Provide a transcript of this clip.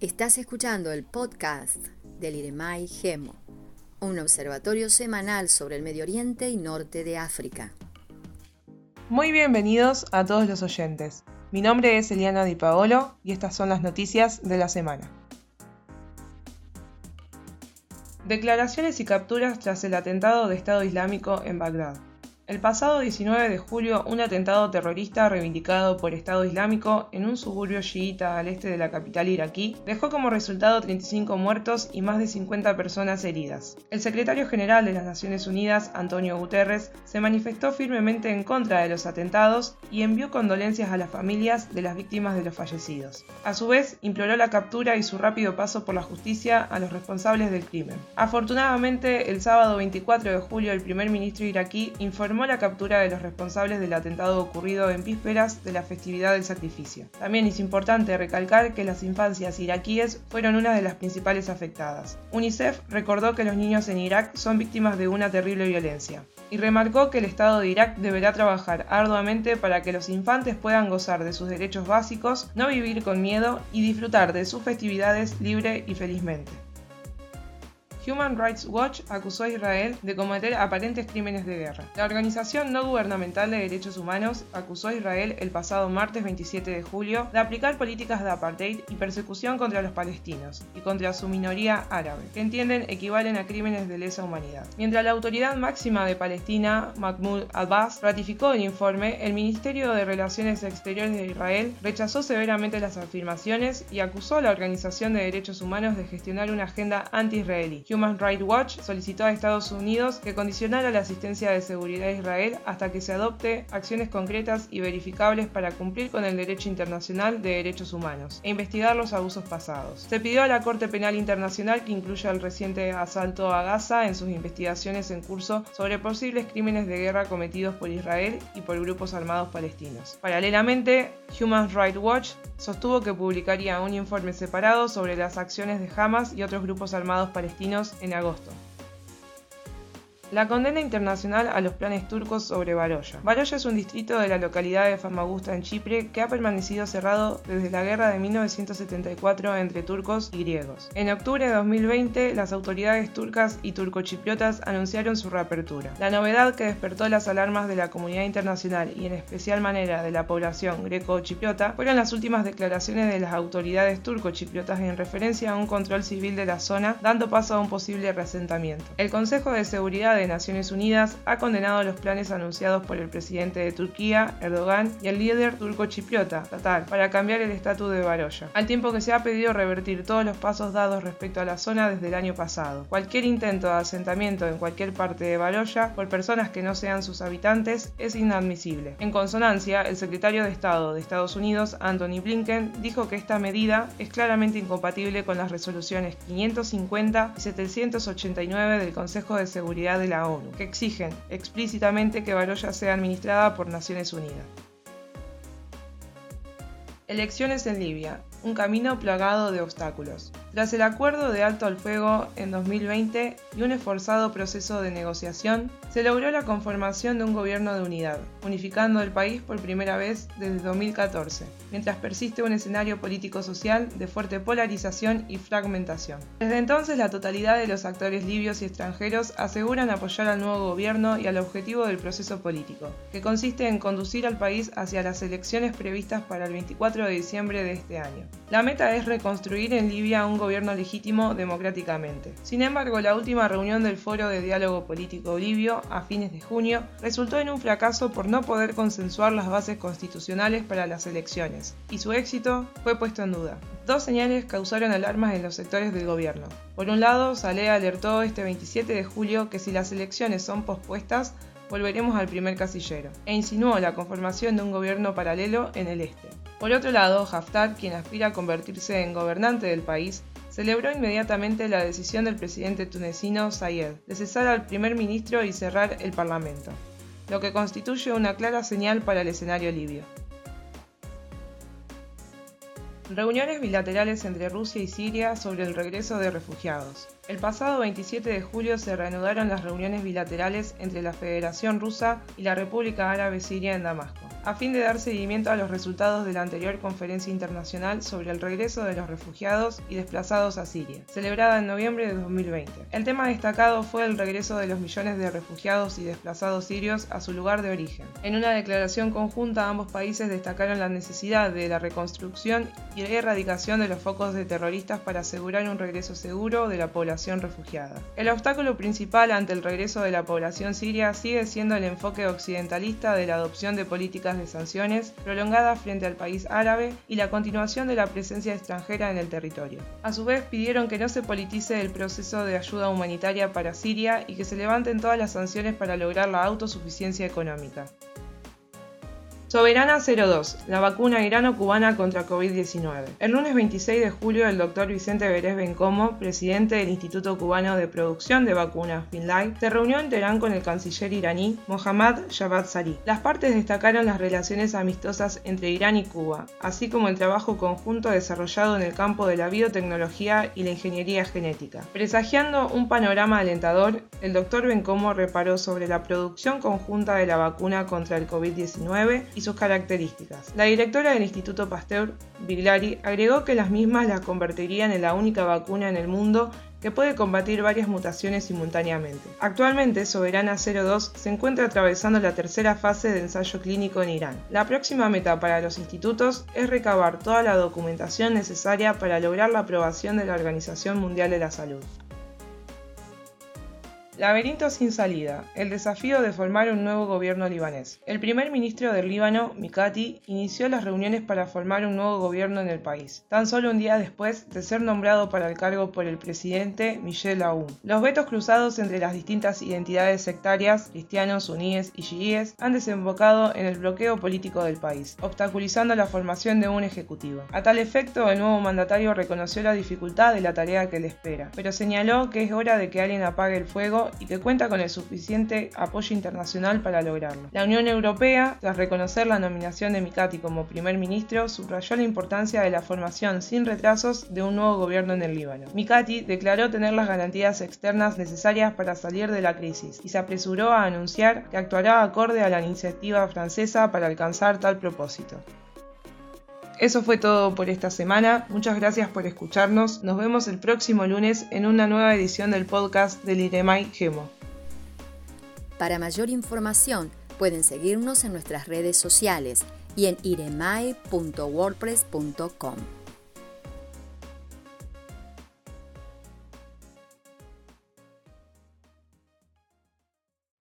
Estás escuchando el podcast del IREMAI GEMO, un observatorio semanal sobre el Medio Oriente y Norte de África. Muy bienvenidos a todos los oyentes. Mi nombre es Eliana Di Paolo y estas son las noticias de la semana. Declaraciones y capturas tras el atentado de Estado Islámico en Bagdad. El pasado 19 de julio, un atentado terrorista reivindicado por Estado Islámico en un suburbio chiita al este de la capital iraquí dejó como resultado 35 muertos y más de 50 personas heridas. El secretario general de las Naciones Unidas, Antonio Guterres, se manifestó firmemente en contra de los atentados y envió condolencias a las familias de las víctimas de los fallecidos. A su vez, imploró la captura y su rápido paso por la justicia a los responsables del crimen. Afortunadamente, el sábado 24 de julio, el primer ministro iraquí informó la captura de los responsables del atentado ocurrido en vísperas de la festividad del sacrificio. También es importante recalcar que las infancias iraquíes fueron una de las principales afectadas. UNICEF recordó que los niños en Irak son víctimas de una terrible violencia y remarcó que el Estado de Irak deberá trabajar arduamente para que los infantes puedan gozar de sus derechos básicos, no vivir con miedo y disfrutar de sus festividades libre y felizmente. Human Rights Watch acusó a Israel de cometer aparentes crímenes de guerra. La organización no gubernamental de derechos humanos acusó a Israel el pasado martes 27 de julio de aplicar políticas de apartheid y persecución contra los palestinos y contra su minoría árabe, que entienden equivalen a crímenes de lesa humanidad. Mientras la autoridad máxima de Palestina, Mahmoud Abbas, ratificó el informe, el Ministerio de Relaciones Exteriores de Israel rechazó severamente las afirmaciones y acusó a la Organización de Derechos Humanos de gestionar una agenda anti-israelí. Human Rights Watch solicitó a Estados Unidos que condicionara la asistencia de seguridad a Israel hasta que se adopte acciones concretas y verificables para cumplir con el derecho internacional de derechos humanos e investigar los abusos pasados. Se pidió a la Corte Penal Internacional que incluya el reciente asalto a Gaza en sus investigaciones en curso sobre posibles crímenes de guerra cometidos por Israel y por grupos armados palestinos. Paralelamente, Human Rights Watch sostuvo que publicaría un informe separado sobre las acciones de Hamas y otros grupos armados palestinos en agosto. La condena internacional a los planes turcos sobre Baroya. Baroya es un distrito de la localidad de Famagusta en Chipre que ha permanecido cerrado desde la guerra de 1974 entre turcos y griegos. En octubre de 2020, las autoridades turcas y turcochipriotas anunciaron su reapertura. La novedad que despertó las alarmas de la comunidad internacional y en especial manera de la población greco-chipriota fueron las últimas declaraciones de las autoridades turco-chipriotas en referencia a un control civil de la zona, dando paso a un posible reasentamiento. El Consejo de Seguridad de Naciones Unidas ha condenado los planes anunciados por el presidente de Turquía, Erdogan, y el líder turco-chipriota, Tatar, para cambiar el estatus de Baroya, al tiempo que se ha pedido revertir todos los pasos dados respecto a la zona desde el año pasado. Cualquier intento de asentamiento en cualquier parte de Baroya por personas que no sean sus habitantes es inadmisible. En consonancia, el secretario de Estado de Estados Unidos, Anthony Blinken, dijo que esta medida es claramente incompatible con las resoluciones 550 y 789 del Consejo de Seguridad de la ONU, que exigen explícitamente que Baroya sea administrada por Naciones Unidas. Elecciones en Libia, un camino plagado de obstáculos. Tras el acuerdo de alto al fuego en 2020 y un esforzado proceso de negociación, se logró la conformación de un gobierno de unidad, unificando el país por primera vez desde 2014, mientras persiste un escenario político-social de fuerte polarización y fragmentación. Desde entonces, la totalidad de los actores libios y extranjeros aseguran apoyar al nuevo gobierno y al objetivo del proceso político, que consiste en conducir al país hacia las elecciones previstas para el 24 de diciembre de este año. La meta es reconstruir en Libia un gobierno legítimo democráticamente. Sin embargo, la última reunión del Foro de Diálogo Político Libio, a fines de junio, resultó en un fracaso por no poder consensuar las bases constitucionales para las elecciones, y su éxito fue puesto en duda. Dos señales causaron alarmas en los sectores del gobierno. Por un lado, Saleh alertó este 27 de julio que si las elecciones son pospuestas, volveremos al primer casillero, e insinuó la conformación de un gobierno paralelo en el este. Por otro lado, Haftar, quien aspira a convertirse en gobernante del país, celebró inmediatamente la decisión del presidente tunecino Sayed de cesar al primer ministro y cerrar el parlamento, lo que constituye una clara señal para el escenario libio. Reuniones bilaterales entre Rusia y Siria sobre el regreso de refugiados. El pasado 27 de julio se reanudaron las reuniones bilaterales entre la Federación Rusa y la República Árabe Siria en Damasco. A fin de dar seguimiento a los resultados de la anterior conferencia internacional sobre el regreso de los refugiados y desplazados a Siria, celebrada en noviembre de 2020. El tema destacado fue el regreso de los millones de refugiados y desplazados sirios a su lugar de origen. En una declaración conjunta ambos países destacaron la necesidad de la reconstrucción y la erradicación de los focos de terroristas para asegurar un regreso seguro de la población refugiada. El obstáculo principal ante el regreso de la población siria sigue siendo el enfoque occidentalista de la adopción de políticas de sanciones prolongadas frente al país árabe y la continuación de la presencia extranjera en el territorio. A su vez pidieron que no se politice el proceso de ayuda humanitaria para Siria y que se levanten todas las sanciones para lograr la autosuficiencia económica. Soberana 02, la vacuna irano-cubana contra COVID-19. El lunes 26 de julio, el doctor Vicente Berés Bencomo, presidente del Instituto Cubano de Producción de Vacunas, FinLife, se reunió en Teherán con el canciller iraní Mohammad Javad Zarif. Las partes destacaron las relaciones amistosas entre Irán y Cuba, así como el trabajo conjunto desarrollado en el campo de la biotecnología y la ingeniería genética. Presagiando un panorama alentador, el doctor Bencomo reparó sobre la producción conjunta de la vacuna contra el COVID-19 y sus características. La directora del Instituto Pasteur, Biglari, agregó que las mismas las convertirían en la única vacuna en el mundo que puede combatir varias mutaciones simultáneamente. Actualmente, Soberana 02 se encuentra atravesando la tercera fase de ensayo clínico en Irán. La próxima meta para los institutos es recabar toda la documentación necesaria para lograr la aprobación de la Organización Mundial de la Salud. Laberinto sin salida. El desafío de formar un nuevo gobierno libanés. El primer ministro del Líbano, Mikati, inició las reuniones para formar un nuevo gobierno en el país, tan solo un día después de ser nombrado para el cargo por el presidente Michel Aoun. Los vetos cruzados entre las distintas identidades sectarias, cristianos, suníes y chiíes, han desembocado en el bloqueo político del país, obstaculizando la formación de un ejecutivo. A tal efecto, el nuevo mandatario reconoció la dificultad de la tarea que le espera, pero señaló que es hora de que alguien apague el fuego y que cuenta con el suficiente apoyo internacional para lograrlo. La Unión Europea, tras reconocer la nominación de Mikati como primer ministro, subrayó la importancia de la formación sin retrasos de un nuevo gobierno en el Líbano. Mikati declaró tener las garantías externas necesarias para salir de la crisis y se apresuró a anunciar que actuará acorde a la iniciativa francesa para alcanzar tal propósito. Eso fue todo por esta semana. Muchas gracias por escucharnos. Nos vemos el próximo lunes en una nueva edición del podcast del IREMAI Gemo. Para mayor información pueden seguirnos en nuestras redes sociales y en iremai.wordpress.com.